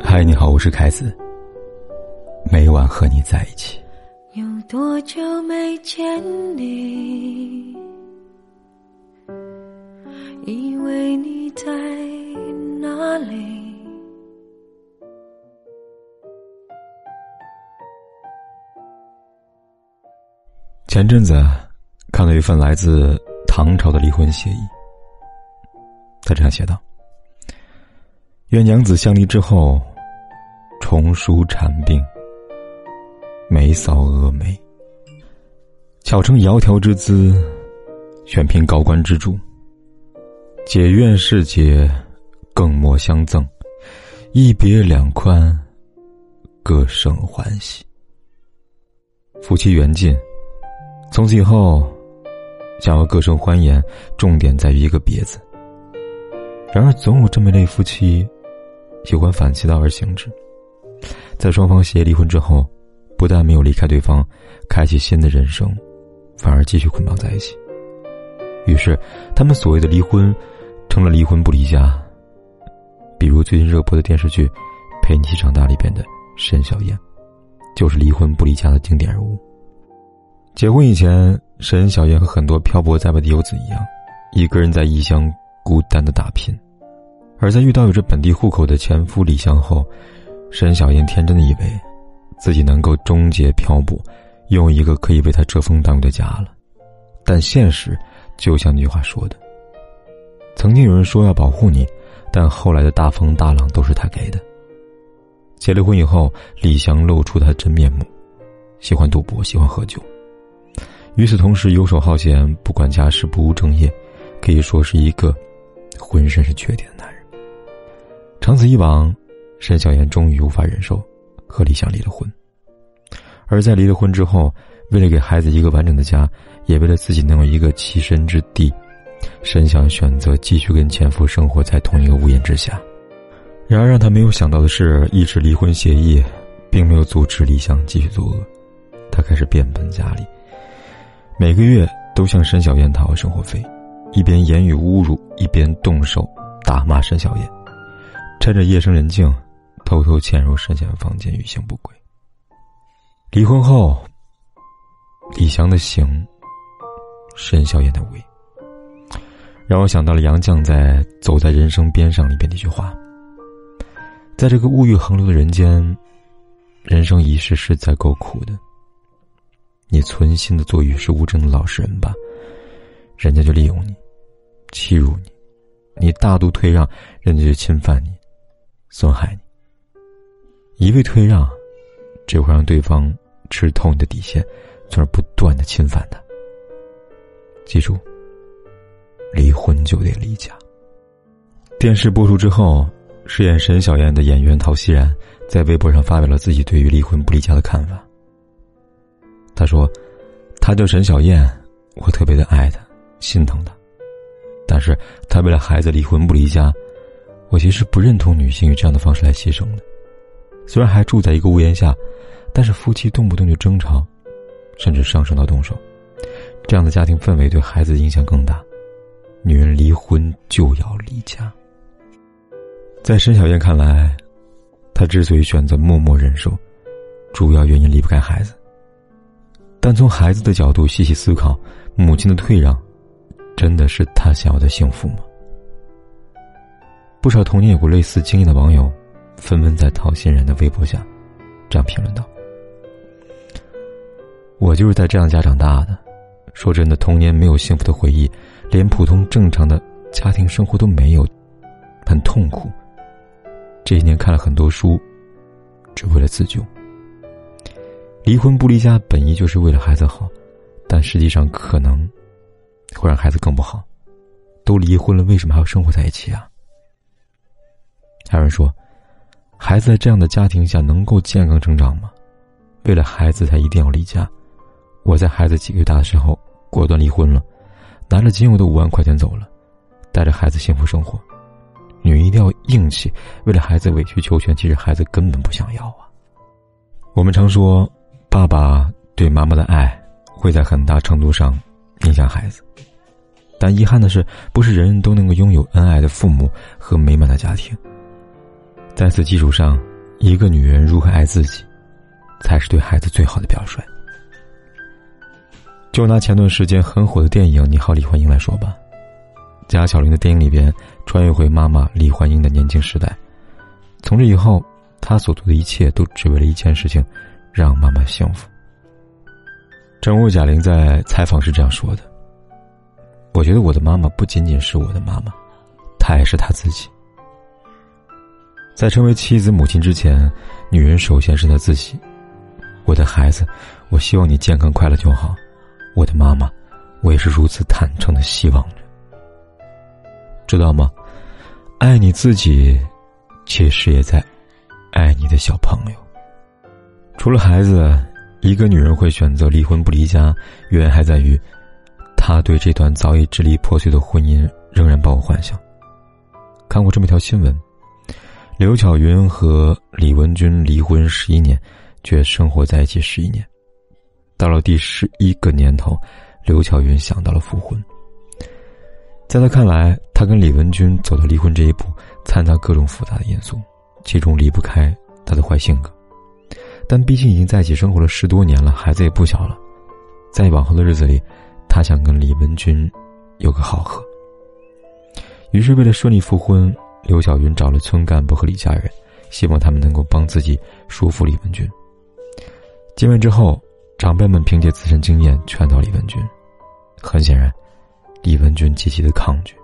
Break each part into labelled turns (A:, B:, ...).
A: 嗨，你好，我是凯子。每晚和你在一起。
B: 有多久没见你？以为你在哪里？
A: 前阵子看了一份来自唐朝的离婚协议，他这样写道：“愿娘子相离之后，重梳蝉鬓，眉扫蛾眉，巧成窈窕之姿，选聘高官之主。解怨释结，更莫相赠，一别两宽，各生欢喜。夫妻缘尽，从此以后，想要各生欢颜，重点在于一个“别”字。然而，总有这么一类夫妻，喜欢反其道而行之，在双方协议离婚之后，不但没有离开对方，开启新的人生，反而继续捆绑在一起。于是，他们所谓的离婚。成了离婚不离家。比如最近热播的电视剧《陪你一起长大》里边的沈小燕，就是离婚不离家的经典人物。结婚以前，沈小燕和很多漂泊在外的游子一样，一个人在异乡孤单的打拼；而在遇到有着本地户口的前夫李湘后，沈小燕天真的以为，自己能够终结漂泊，拥有一个可以为她遮风挡雨的家了。但现实就像那句话说的。曾经有人说要保护你，但后来的大风大浪都是他给的。结了婚以后，李湘露出他真面目：喜欢赌博，喜欢喝酒。与此同时，游手好闲，不管家事，不务正业，可以说是一个浑身是缺点的男人。长此以往，沈小燕终于无法忍受，和李想离了婚。而在离了婚之后，为了给孩子一个完整的家，也为了自己能有一个栖身之地。沈想选择继续跟前夫生活在同一个屋檐之下，然而让他没有想到的是，一纸离婚协议，并没有阻止李想继续作恶。他开始变本加厉，每个月都向沈小燕讨生活费，一边言语侮辱，一边动手打骂沈小燕，趁着夜深人静，偷偷潜入沈小燕房间，欲行不轨。离婚后，李翔的行，沈晓燕的为。让我想到了杨绛在《走在人生边上》里边的一句话：“在这个物欲横流的人间，人生一世实在够苦的。你存心的做与世无争的老实人吧，人家就利用你，欺辱你；你大度退让，人家就侵犯你，损害你。一味退让，只会让对方吃透你的底线，从而不断的侵犯他。记住。”离婚就得离家。电视播出之后，饰演沈小燕的演员陶熙然在微博上发表了自己对于离婚不离家的看法。他说：“她叫沈小燕，我特别的爱她，心疼她。但是她为了孩子离婚不离家，我其实不认同女性以这样的方式来牺牲的。虽然还住在一个屋檐下，但是夫妻动不动就争吵，甚至上升到动手，这样的家庭氛围对孩子影响更大。”女人离婚就要离家。在申小燕看来，她之所以选择默默忍受，主要原因离不开孩子。但从孩子的角度细细思考，母亲的退让，真的是她想要的幸福吗？不少童年有过类似经验的网友，纷纷在陶欣然的微博下，这样评论道：“我就是在这样家长大的。说真的，童年没有幸福的回忆。”连普通正常的家庭生活都没有，很痛苦。这些年看了很多书，只为了自救。离婚不离家本意就是为了孩子好，但实际上可能会让孩子更不好。都离婚了，为什么还要生活在一起啊？还有人说，孩子在这样的家庭下能够健康成长吗？为了孩子才一定要离家？我在孩子几个月大的时候果断离婚了。拿着仅有的五万块钱走了，带着孩子幸福生活。女人一定要硬气，为了孩子委曲求全，其实孩子根本不想要啊。我们常说，爸爸对妈妈的爱会在很大程度上影响孩子，但遗憾的是，不是人人都能够拥有恩爱的父母和美满的家庭。在此基础上，一个女人如何爱自己，才是对孩子最好的表率。就拿前段时间很火的电影《你好，李焕英》来说吧，贾晓玲的电影里边穿越回妈妈李焕英的年轻时代，从这以后，她所做的一切都只为了一件事情，让妈妈幸福。正如贾玲在采访时这样说的：“我觉得我的妈妈不仅仅是我的妈妈，她也是她自己。在成为妻子、母亲之前，女人首先是她自己。我的孩子，我希望你健康快乐就好。我的妈妈，我也是如此坦诚的希望着。知道吗？爱你自己，其实也在爱你的小朋友。除了孩子。”一个女人会选择离婚不离家，原因还在于，她对这段早已支离破碎的婚姻仍然抱有幻想。看过这么一条新闻：刘巧云和李文君离婚十一年，却生活在一起十一年。到了第十一个年头，刘巧云想到了复婚。在他看来，他跟李文君走到离婚这一步，掺杂各种复杂的因素，其中离不开他的坏性格。但毕竟已经在一起生活了十多年了，孩子也不小了，在往后的日子里，他想跟李文君有个好合。于是，为了顺利复婚，刘晓云找了村干部和李家人，希望他们能够帮自己说服李文军。见面之后，长辈们凭借自身经验劝导李文军，很显然，李文君极其的抗拒。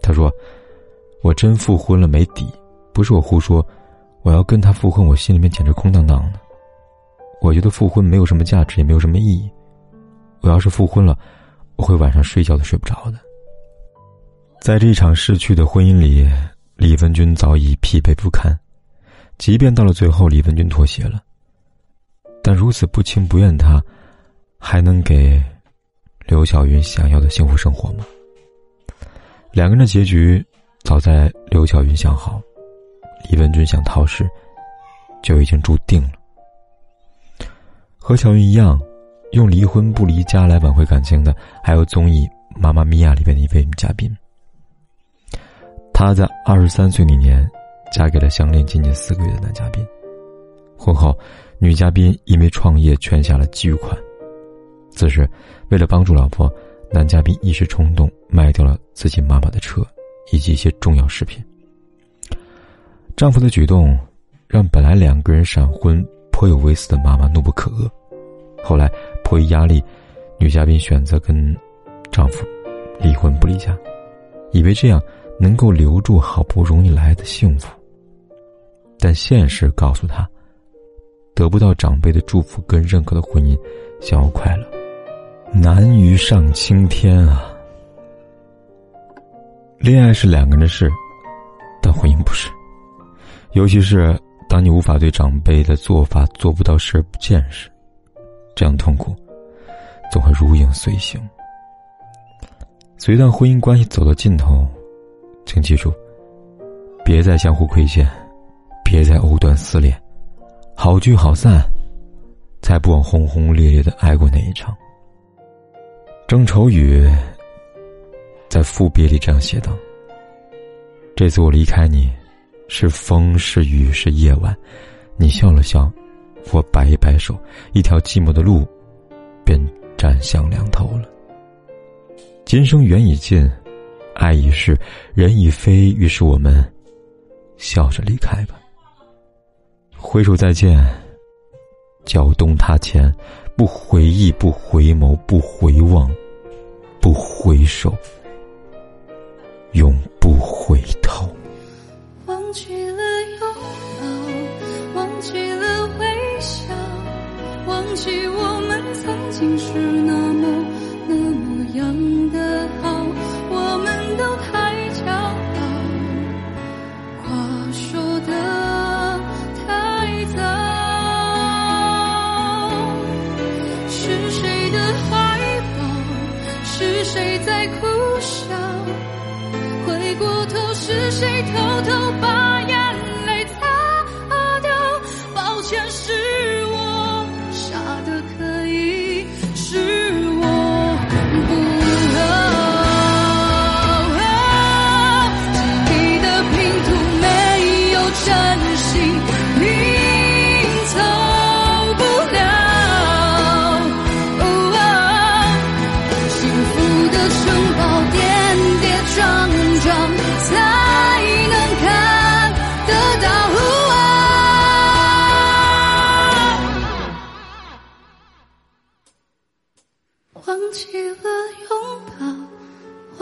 A: 他说：“我真复婚了没底，不是我胡说。”我要跟他复婚，我心里面简直空荡荡的。我觉得复婚没有什么价值，也没有什么意义。我要是复婚了，我会晚上睡觉都睡不着的。在这一场逝去的婚姻里，李文君早已疲惫不堪。即便到了最后，李文君妥协了，但如此不情不愿，他还能给刘晓云想要的幸福生活吗？两个人的结局，早在刘晓云想好。李文君想逃时，就已经注定了。和小云一样，用离婚不离家来挽回感情的，还有综艺《妈妈咪呀》里边的一位女嘉宾。她在二十三岁那年，嫁给了相恋仅仅四个月的男嘉宾。婚后，女嘉宾因为创业圈下了巨款。此时，为了帮助老婆，男嘉宾一时冲动卖掉了自己妈妈的车以及一些重要饰品。丈夫的举动，让本来两个人闪婚颇有微词的妈妈怒不可遏。后来迫于压力，女嘉宾选择跟丈夫离婚不离家，以为这样能够留住好不容易来的幸福。但现实告诉她，得不到长辈的祝福跟认可的婚姻，想要快乐，难于上青天啊！恋爱是两个人的事，但婚姻不是。尤其是当你无法对长辈的做法做不到视而不见时，这样痛苦总会如影随形。随一段婚姻关系走到尽头，请记住，别再相互亏欠，别再藕断丝连，好聚好散，才不枉轰轰烈烈的爱过那一场。郑愁予在赋别里这样写道：“这次我离开你。”是风，是雨，是夜晚。你笑了笑，我摆一摆手，一条寂寞的路，便站向两头了。今生缘已尽，爱已逝，人已飞，于是我们笑着离开吧。挥手再见，脚东踏前，不回忆，不回眸，不回望，不回首，永不回头。
B: 忘记了拥抱，忘记了微笑，忘记我们曾经是过头，是谁偷偷把？